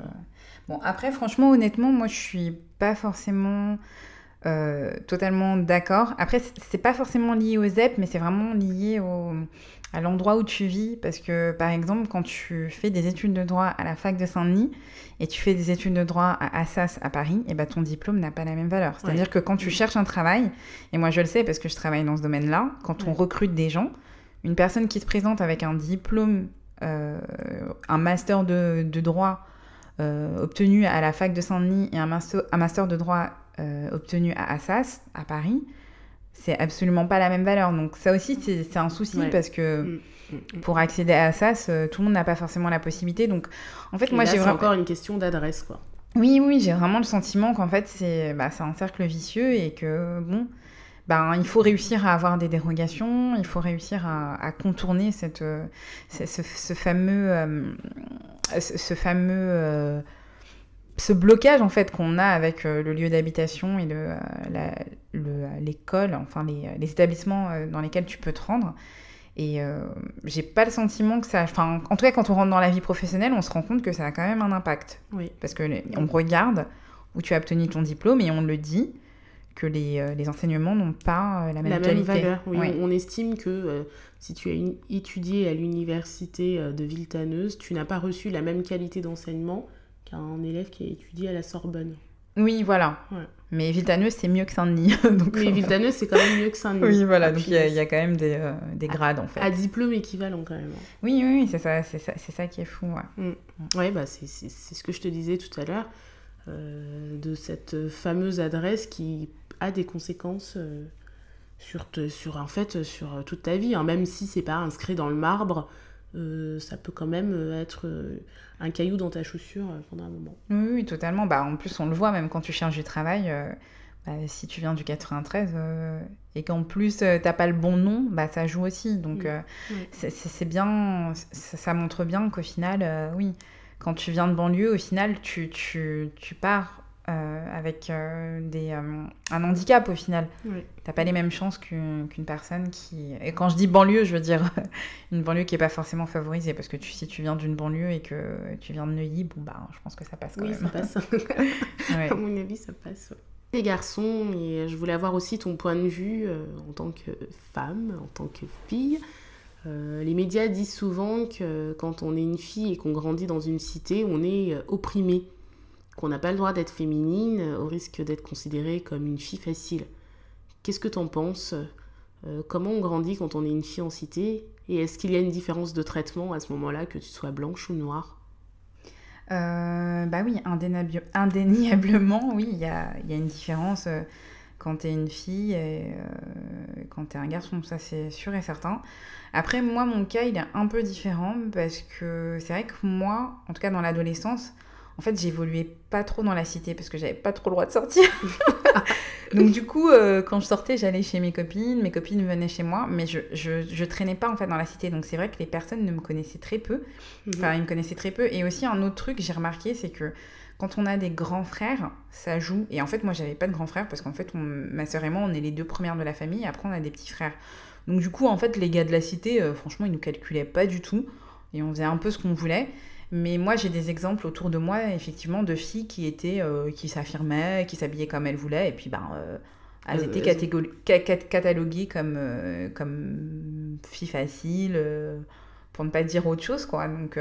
bon, après, franchement, honnêtement, moi, je suis pas forcément euh, totalement d'accord. Après, c'est pas forcément lié au ZEP, mais c'est vraiment lié au, à l'endroit où tu vis. Parce que, par exemple, quand tu fais des études de droit à la fac de Saint-Denis et tu fais des études de droit à Assas à Paris, et ben ton diplôme n'a pas la même valeur. C'est-à-dire Ouais. que quand tu Mm. cherches un travail, et moi je le sais parce que je travaille dans ce domaine-là, quand on recrute des gens, une personne qui se présente avec un diplôme, euh, un master de, de droit euh, obtenu à la fac de Saint-Denis et un master, un master de droit euh, obtenu à Assas, à Paris, c'est absolument pas la même valeur. Donc ça aussi, c'est un souci Ouais. parce que Mm, mm, mm. pour accéder à Assas, euh, tout le monde n'a pas forcément la possibilité. Donc en fait, Et moi j'ai c'est vraiment... encore une question d'adresse, quoi. Oui, oui, j'ai vraiment le sentiment qu'en fait, c'est bah, un cercle vicieux et que, bon, ben, il faut réussir à avoir des dérogations, il faut réussir à, à contourner cette, euh, ce, fameux, euh, ce, ce fameux, euh, ce blocage en fait qu'on a avec euh, le lieu d'habitation et le, euh, le- l'école, enfin les, les établissements euh, dans lesquels tu peux te rendre. Et euh, j'ai pas le sentiment que ça. Enfin, en tout cas, quand on rentre dans la vie professionnelle, on se rend compte que ça a quand même un impact. Oui. Parce que on regarde où tu as obtenu ton diplôme et on le dit que les, euh, les enseignements n'ont pas euh, la même la même qualité. valeur. Oui, Oui. on, on estime que euh, si tu as une- étudié à l'université euh, de Villetaneuse, tu n'as pas reçu la même qualité d'enseignement qu'un élève qui a étudié à la Sorbonne. Oui, voilà. Ouais. Mais Villetaneuse, c'est mieux que Saint-Denis. donc, Mais Villetaneuse, c'est quand même mieux que Saint-Denis. Oui, voilà. Ah, Donc il y, a- il y a quand même des, euh, des grades en fait. À diplôme équivalent quand même. hein. Oui, oui, oui, c'est ça, c'est ça, c'est ça qui est fou. ouais. Ouais, bah c'est c'est- c'est ce que je te disais tout à l'heure, euh, de cette fameuse adresse qui a des conséquences euh, sur, te- sur, en fait, sur euh, toute ta vie. hein. Même si c'est pas inscrit dans le marbre, euh, ça peut quand même euh, être euh, un caillou dans ta chaussure pendant un moment. Oui, oui, totalement. Bah, en plus, on le voit même quand tu cherches du travail. euh, bah, si tu viens du 93 euh, et qu'en plus euh, t'as pas le bon nom, bah, ça joue aussi. Donc Mm. c'est- bien, ça, ça montre bien qu'au final, oui, quand tu viens de banlieue, au final, tu, tu, tu pars euh, avec euh, des, euh, un handicap au final. Ouais. T'as pas les mêmes chances qu'une personne qui. Et quand je dis banlieue, je veux dire une banlieue qui est pas forcément favorisée. Parce que tu, si tu viens d'une banlieue et que tu viens de Neuilly, bon, bah, je pense que ça passe quand Oui, même. ça passe. Ouais. à mon avis, ça passe. Les garçons, et je voulais avoir aussi ton point de vue en tant que femme, en tant que fille. Les médias disent souvent que quand on est une fille et qu'on grandit dans une cité, on est opprimé, qu'on n'a pas le droit d'être féminine euh, au risque d'être considérée comme une fille facile. Qu'est-ce que t'en penses Euh, Comment on grandit quand on est une fille en cité Et est-ce qu'il y a une différence de traitement à ce moment-là, que tu sois blanche ou noire? Euh, bah oui, indéniable- indéniablement, oui, il y a, une différence quand t'es une fille et quand t'es un garçon, ça c'est sûr et certain. Après, moi, mon cas, il est un peu différent parce que c'est vrai que moi, en tout cas dans l'adolescence, en fait, j'évoluais pas trop dans la cité parce que j'avais pas trop le droit de sortir. Donc du coup, euh, quand je sortais, j'allais chez mes copines, mes copines venaient chez moi, mais je, je, je traînais pas en fait dans la cité. Donc c'est vrai que les personnes ne me connaissaient très peu. Enfin, ils me connaissaient très peu. Et aussi, un autre truc, j'ai remarqué, c'est que quand on a des grands frères, ça joue. Et en fait, moi, j'avais pas de grands frères parce qu'en fait, on- ma sœur et moi, on est les deux premières de la famille. Et après, on a des petits frères. Donc, du coup, en fait, les gars de la cité, euh, franchement, ils nous calculaient pas du tout. Et on faisait un peu ce qu'on voulait. Mais moi, j'ai des exemples autour de moi, effectivement, de filles qui étaient, euh, qui s'affirmaient, qui s'habillaient comme elles voulaient. Et puis, ben, euh, elles Euh, étaient elles- cataloguées comme, comme filles faciles, pour ne pas dire autre chose, quoi. Donc,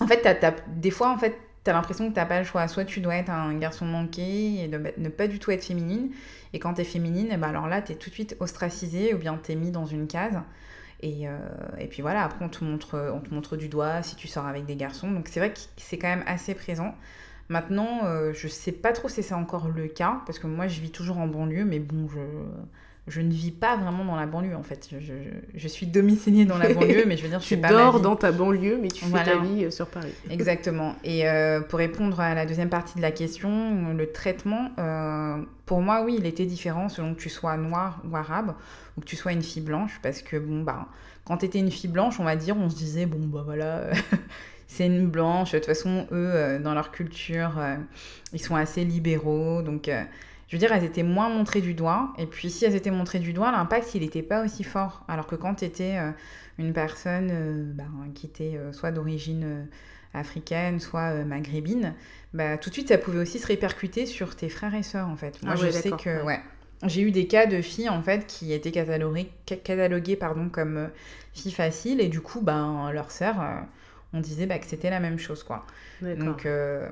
en fait, t'as- des fois, en fait, t'as l'impression que t'as pas le choix. Soit tu dois être un garçon manqué et ne, ne pas du tout être féminine. Et quand t'es féminine, eh ben alors là, t'es tout de suite ostracisée ou bien t'es mis dans une case. Et, euh, et puis voilà, après, on te, montre, on te montre du doigt si tu sors avec des garçons. Donc c'est vrai que c'est quand même assez présent. Maintenant, euh, je sais pas trop si c'est encore le cas, parce que moi, je vis toujours en banlieue, mais bon, je, je ne vis pas vraiment dans la banlieue, en fait. Je, je, je suis domiciliée dans la banlieue, mais je veux dire, je Tu fais pas ma dors dans ta banlieue, mais tu fais Voilà. ta vie euh, sur Paris. Exactement. Et euh, pour répondre à la deuxième partie de la question, le traitement, euh, pour moi, oui, il était différent selon que tu sois noir ou arabe ou que tu sois une fille blanche. Parce que, bon, bah, quand tu étais une fille blanche, on va dire, on se disait, bon, bah voilà, c'est une blanche. De toute façon, eux, dans leur culture, ils sont assez libéraux. Donc, je veux dire, elles étaient moins montrées du doigt. Et puis, si elles étaient montrées du doigt, l'impact, il n'était pas aussi fort. Alors que quand tu étais une personne euh, bah, qui était euh, soit d'origine euh, africaine, soit euh, maghrébine, bah, tout de suite, ça pouvait aussi se répercuter sur tes frères et sœurs, en fait. Moi, Ah je ouais, sais que, ouais. ouais. J'ai eu des cas de filles, en fait, qui étaient cataloguées, ca- cataloguées pardon, comme euh, filles faciles, et du coup, ben, leurs sœurs, euh, on disait bah, que c'était la même chose, quoi. Donc, euh,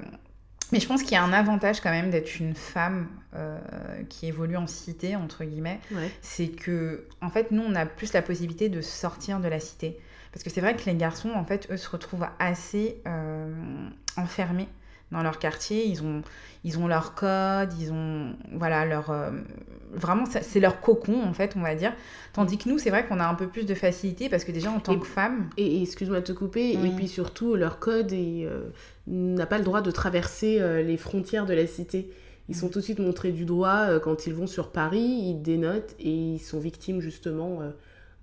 Mais je pense qu'il y a un avantage quand même d'être une femme euh, qui évolue en cité, entre guillemets. Ouais. C'est que, en fait, nous, on a plus la possibilité de sortir de la cité. Parce que c'est vrai que les garçons, en fait, eux, se retrouvent assez euh, enfermés dans leur quartier. Ils ont, ils ont leur code, ils ont, voilà, leur... euh, vraiment, c'est leur cocon, en fait, on va dire. Tandis que nous, c'est vrai qu'on a un peu plus de facilité parce que déjà, en tant Et- que femme... Et, et excuse-moi de te couper, et puis surtout, leur code est, euh, n'a pas le droit de traverser euh, les frontières de la cité. Ils sont tout de suite montrés du doigt euh, quand ils vont sur Paris, ils dénotent et ils sont victimes justement euh,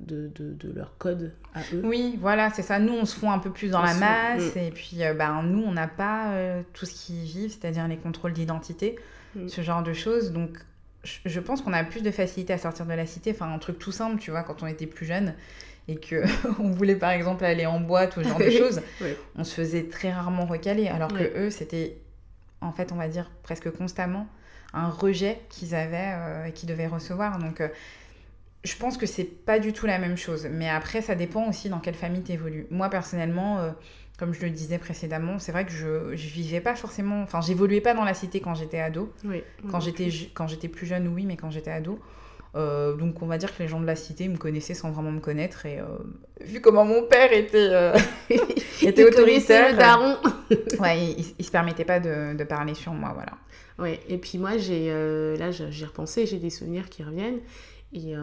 de, de, de leur code à eux. Oui, voilà, c'est ça. Nous, on se fond un peu plus dans On la se- masse, mm. et puis euh, ben, nous, on n'a pas euh, tout ce qu'ils vivent, c'est-à-dire les contrôles d'identité, Mm. ce genre de choses. Donc, je pense qu'on a plus de facilité à sortir de la cité. Enfin, un truc tout simple, tu vois, quand on était plus jeune et que on voulait par exemple aller en boîte ou ce genre de choses, on se faisait très rarement recaler. Alors que eux, c'était en fait, on va dire presque constamment un rejet qu'ils avaient euh, et qu'ils devaient recevoir. Donc, euh, je pense que c'est pas du tout la même chose. Mais après, ça dépend aussi dans quelle famille tu évolues. Moi, personnellement, euh, comme je le disais précédemment, c'est vrai que je, je vivais pas forcément. Enfin, j'évoluais pas dans la cité quand j'étais ado. Oui. Quand j'étais ju- quand j'étais plus jeune, oui, mais quand j'étais ado. Euh, donc on va dire que les gens de la cité me connaissaient sans vraiment me connaître et euh, vu comment mon père était, euh, était autoritaire, le daron. ouais, il, se permettait pas de, de parler sur moi, voilà. Ouais, et puis moi, j'ai euh, là, j'ai j'ai repensé, j'ai des souvenirs qui reviennent. Et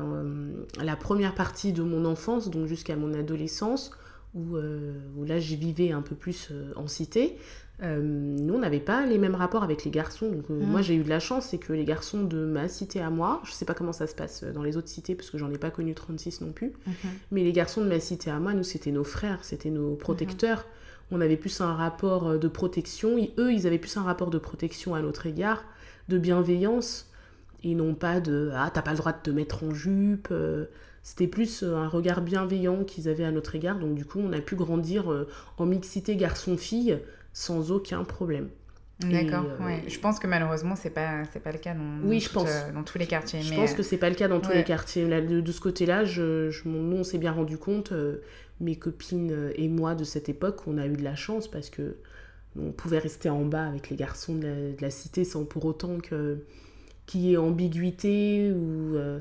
la première partie de mon enfance, donc jusqu'à mon adolescence, où, où là, je vivais un peu plus en cité, euh, nous, on n'avait pas les mêmes rapports avec les garçons. Donc, euh, Mm. moi, j'ai eu de la chance, c'est que les garçons de ma cité à moi, je sais pas comment ça se passe dans les autres cités, parce que j'en ai pas connu 36 non plus, mais les garçons de ma cité à moi, nous, c'était nos frères, c'était nos protecteurs. On avait plus un rapport euh, de protection. Ils- eux, ils avaient plus un rapport de protection à notre égard, de bienveillance, et non pas de Ah, t'as pas le droit de te mettre en jupe. euh, C'était plus euh, un regard bienveillant qu'ils avaient à notre égard. Donc, du coup, on a pu grandir euh, en mixité garçon-fille sans aucun problème. D'accord, euh, ouais. Je pense que malheureusement, c'est pas, c'est pas le cas dans, Oui, dans je pense. euh, dans tous les quartiers. Je mais, pense euh, que c'est pas le cas dans tous ouais. les quartiers. Là, de, de ce côté-là, je, je- nous, on s'est bien rendu compte, euh, mes copines euh, et moi de cette époque, on a eu de la chance parce que on pouvait rester en bas avec les garçons de la, de la cité sans pour autant que qu'il y ait ambiguïté ou, ou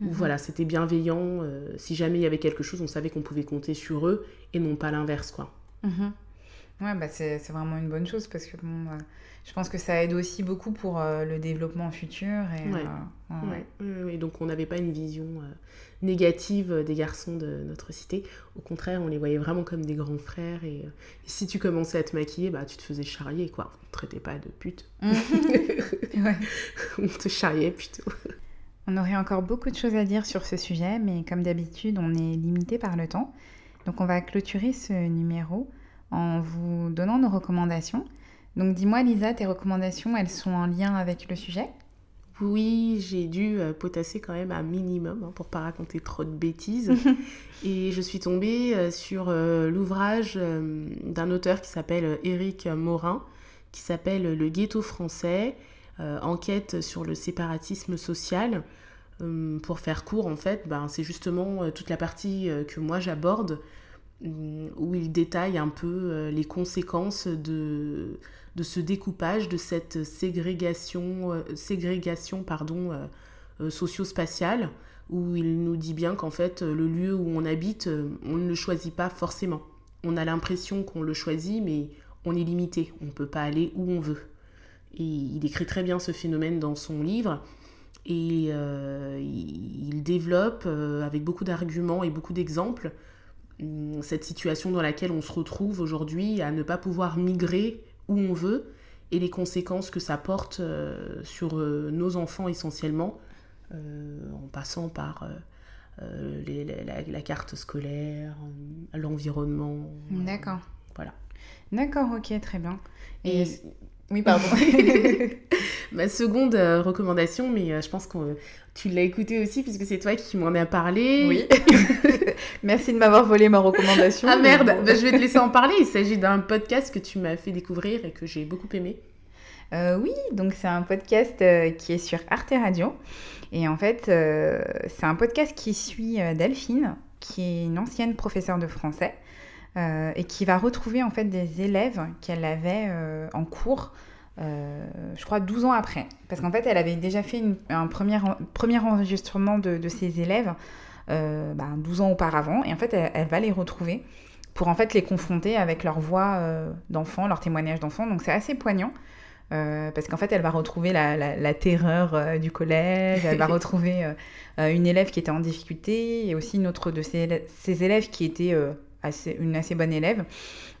Mhm. voilà, c'était bienveillant. si jamais il y avait quelque chose, on savait qu'on pouvait compter sur eux et non pas l'inverse, quoi. Mhm. Ouais, bah c'est vraiment une bonne chose parce que bon, euh, je pense que ça aide aussi beaucoup pour euh, le développement futur. Et, Ouais. euh, ouais. Ouais, donc on n'avait pas une vision euh, négative des garçons de notre cité. Au contraire, on les voyait vraiment comme des grands frères. Et, et si tu commençais à te maquiller, bah, tu te faisais charrier, quoi. On te traitait pas de pute. Ouais. on te charriait plutôt. On aurait encore beaucoup de choses à dire sur ce sujet, mais comme d'habitude, on est limité par le temps. Donc on va clôturer ce numéro en vous donnant nos recommandations. Donc dis-moi Lisa, tes recommandations, elles sont en lien avec le sujet? Oui, j'ai dû euh, potasser quand même un minimum hein, pour pas raconter trop de bêtises. et je suis tombée euh, sur euh, l'ouvrage euh, d'un auteur qui s'appelle Éric Morin, qui s'appelle Le ghetto français, euh, enquête sur le séparatisme social. Hum, pour faire court, en fait, ben, c'est justement toute la partie que moi j'aborde, où il détaille un peu euh, les conséquences de, de ce découpage, de cette ségrégation, euh, ségrégation pardon, euh, euh, socio-spatiale, où il nous dit bien qu'en fait, euh, le lieu où on habite, euh, on ne le choisit pas forcément. On a l'impression qu'on le choisit, mais on est limité, on ne peut pas aller où on veut. Il décrit très bien ce phénomène dans son livre, et euh, il développe, euh, avec beaucoup d'arguments et beaucoup d'exemples, cette situation dans laquelle on se retrouve aujourd'hui à ne pas pouvoir migrer où on veut et les conséquences que ça porte euh, sur euh, nos enfants essentiellement, euh, en passant par les- la, carte scolaire, euh, l'environnement. D'accord. Voilà. D'accord, ok, très bien. Et Et... Oui, pardon. ma seconde euh, recommandation, mais euh, je pense que euh, tu l'as écouté aussi puisque c'est toi qui m'en as parlé. oui. Merci de m'avoir volé ma recommandation. Ah merde, bon. Bah, je vais te laisser en parler. Il s'agit d'un podcast que tu m'as fait découvrir et que j'ai beaucoup aimé. Euh, oui, donc c'est un podcast qui est sur Arte Radio. Et en fait, c'est un podcast qui suit Delphine, qui est une ancienne professeure de français, et qui va retrouver en fait des élèves qu'elle avait en cours, euh, je crois 12 ans après. Parce qu'en fait, elle avait déjà fait une- un premier, en- premier enregistrement de, de ses élèves euh, bah, 12 ans auparavant. Et en fait, elle, elle va les retrouver pour en fait les confronter avec leur voix euh, d'enfant, leur témoignage d'enfant. Donc c'est assez poignant. Euh, parce qu'en fait, elle va retrouver la, la- la terreur du collège, elle va retrouver une élève qui était en difficulté et aussi une autre de ses, ses élèves qui était assez, une assez bonne élève.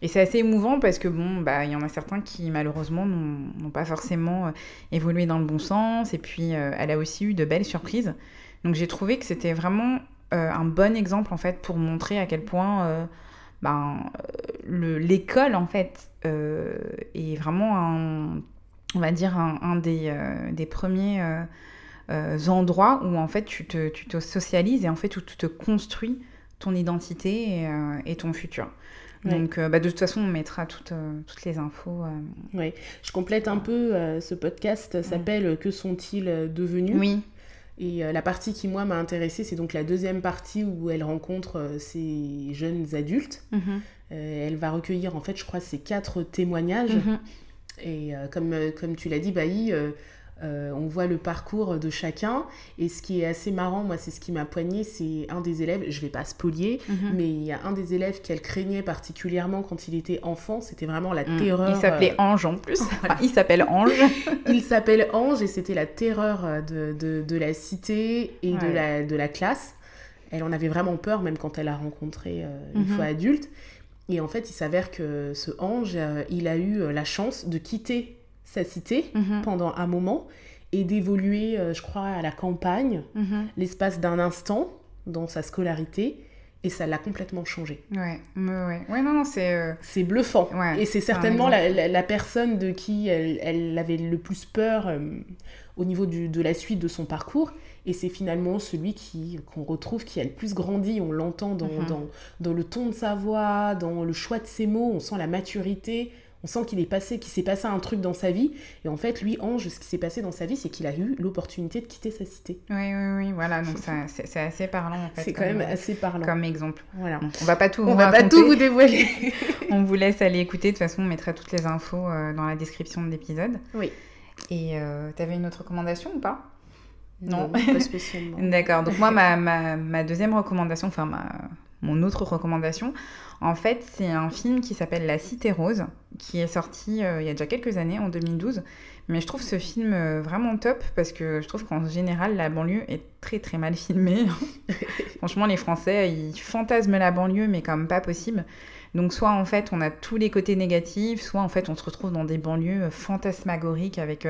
Et c'est assez émouvant parce que, bon, bah, il y en a certains qui, malheureusement, n'ont pas forcément euh, évolué dans le bon sens. Et puis, euh, elle a aussi eu de belles surprises. Donc, j'ai trouvé que c'était vraiment euh, un bon exemple, en fait, pour montrer à quel point ben, le- l'école, en fait, est vraiment un on va dire, un, des, des premiers endroits où en fait tu te, tu te socialises et en fait où tu te construis ton identité et, euh, et ton futur. Ouais. Donc euh, bah, de toute façon on mettra toutes, euh, toutes les infos. Ouais. Je complète un peu. ce podcast s'appelle Que sont-ils devenus? Oui, Et la partie qui, moi, m'a intéressée, c'est donc la deuxième partie où elle rencontre ces jeunes adultes. Mhm. Elle va recueillir, en fait, je crois, ces quatre témoignages. Mhm. Et comme, comme tu l'as dit, Bailly, euh, euh, on voit le parcours de chacun. Et ce qui est assez marrant, moi, c'est ce qui m'a poigné, c'est un des élèves, je vais pas spolier, Mhm. mais il y a un des élèves qu'elle craignait particulièrement quand il était enfant, c'était vraiment la Mm. terreur. Il s'appelait euh, Ange en plus. Il s'appelle Ange. il s'appelle Ange et c'était la terreur euh, de, de, de la cité et de, la, de la classe. elle en avait vraiment peur, même quand elle l'a rencontré euh, une Mhm. fois adulte. Et en fait, il s'avère que ce ange, il a eu la chance de quitter sa cité Mhm. pendant un moment et d'évoluer, euh, je crois, à la campagne, Mhm. l'espace d'un instant dans sa scolarité. Et ça l'a complètement changé. Ouais, ouais, ouais. Non, non, c'est. euh, C'est bluffant. Ouais, et c'est certainement la- la personne de qui elle, elle avait le plus peur euh, au niveau du- de la suite de son parcours. Et c'est finalement celui qui qu'on retrouve qui a le plus grandi. On l'entend dans, Mhm. dans, dans le ton de sa voix, dans le choix de ses mots. On sent la maturité. On sent qu'il est passé, qu'il s'est passé un truc dans sa vie. Et en fait, lui, Ange, ce qui s'est passé dans sa vie, c'est qu'il a eu l'opportunité de quitter sa cité. Oui, oui, oui, voilà, donc ça, c'est assez parlant en fait. C'est quand comme, même assez parlant. Comme exemple. Voilà. On va pas tout On vous va pas tout vous dévoiler. On vous laisse aller écouter. De toute façon, on mettra toutes les infos euh, dans la description de l'épisode. Oui. Et euh, t'avais une autre recommandation ou pas? Non. pas spécialement. D'accord. Donc moi, ma, ma, ma deuxième recommandation, enfin ma, mon autre recommandation, en fait, c'est un film qui s'appelle La Cité Rose, qui est sorti euh, il y a déjà quelques années, en 2012. Mais je trouve ce film euh, vraiment top parce que je trouve qu'en général, la banlieue est très très mal filmée. Franchement, les Français, ils fantasment la banlieue, mais comme pas possible. Donc soit en fait on a tous les côtés négatifs, soit en fait on se retrouve dans des banlieues euh, fantasmagoriques avec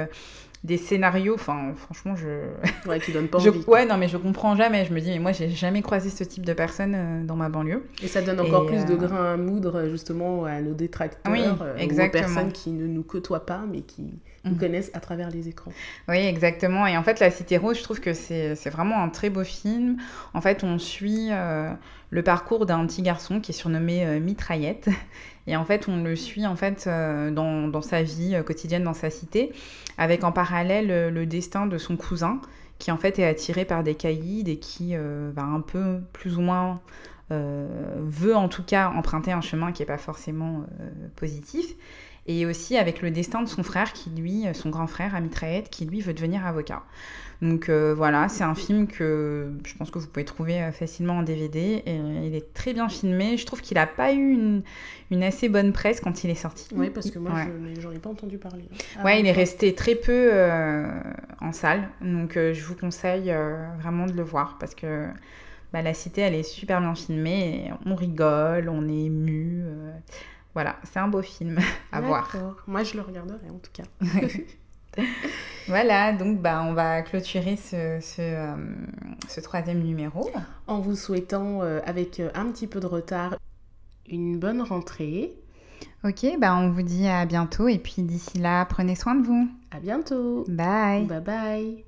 des scénarios. Enfin, franchement, je, Ouais, qui donne pas je, envie. ouais, non, mais je comprends jamais. Je me dis, mais moi, j'ai jamais croisé ce type de personne euh, dans ma banlieue. Et ça donne encore Et, plus de euh, grain à moudre justement à nos détracteurs, Oui, euh, exactement. aux personnes qui ne nous côtoient pas mais qui nous Mhm. connaissent à travers les écrans. Oui, exactement. Et en fait, La Cité Rose, je trouve que c'est vraiment un très beau film. En fait, on suit euh, le parcours d'un petit garçon qui est surnommé euh, Mitraillette. Et en fait, on le suit en fait euh, dans, dans sa vie quotidienne dans sa cité, avec en parallèle le destin de son cousin, qui en fait est attiré par des caïds et qui va un peu plus ou moins veut en tout cas emprunter un chemin qui n'est pas forcément positif. Et aussi avec le destin de son frère, qui lui, son grand frère, Amitraed, qui lui veut devenir avocat. Donc euh, voilà, c'est un film que je pense que vous pouvez trouver euh, facilement en DVD. Et il est très bien filmé. Je trouve qu'il n'a pas eu une, une assez bonne presse quand il est sorti. Oui, parce que moi, Ouais. j'en ai pas entendu parler. hein. Ouais, il est Ah, resté très peu euh, en salle, donc euh, je vous conseille euh, vraiment de le voir parce que bah, la cité, elle est super bien filmée, on rigole, on est ému. Voilà, c'est un beau film à voir. Moi, je le regarderai en tout cas. Voilà, donc bah, on va clôturer ce, ce, euh, ce troisième numéro. En vous souhaitant, euh, avec euh, un petit peu de retard, une bonne rentrée. Ok, bah, on vous dit à bientôt et puis d'ici là, prenez soin de vous. À bientôt. Bye. Bye bye.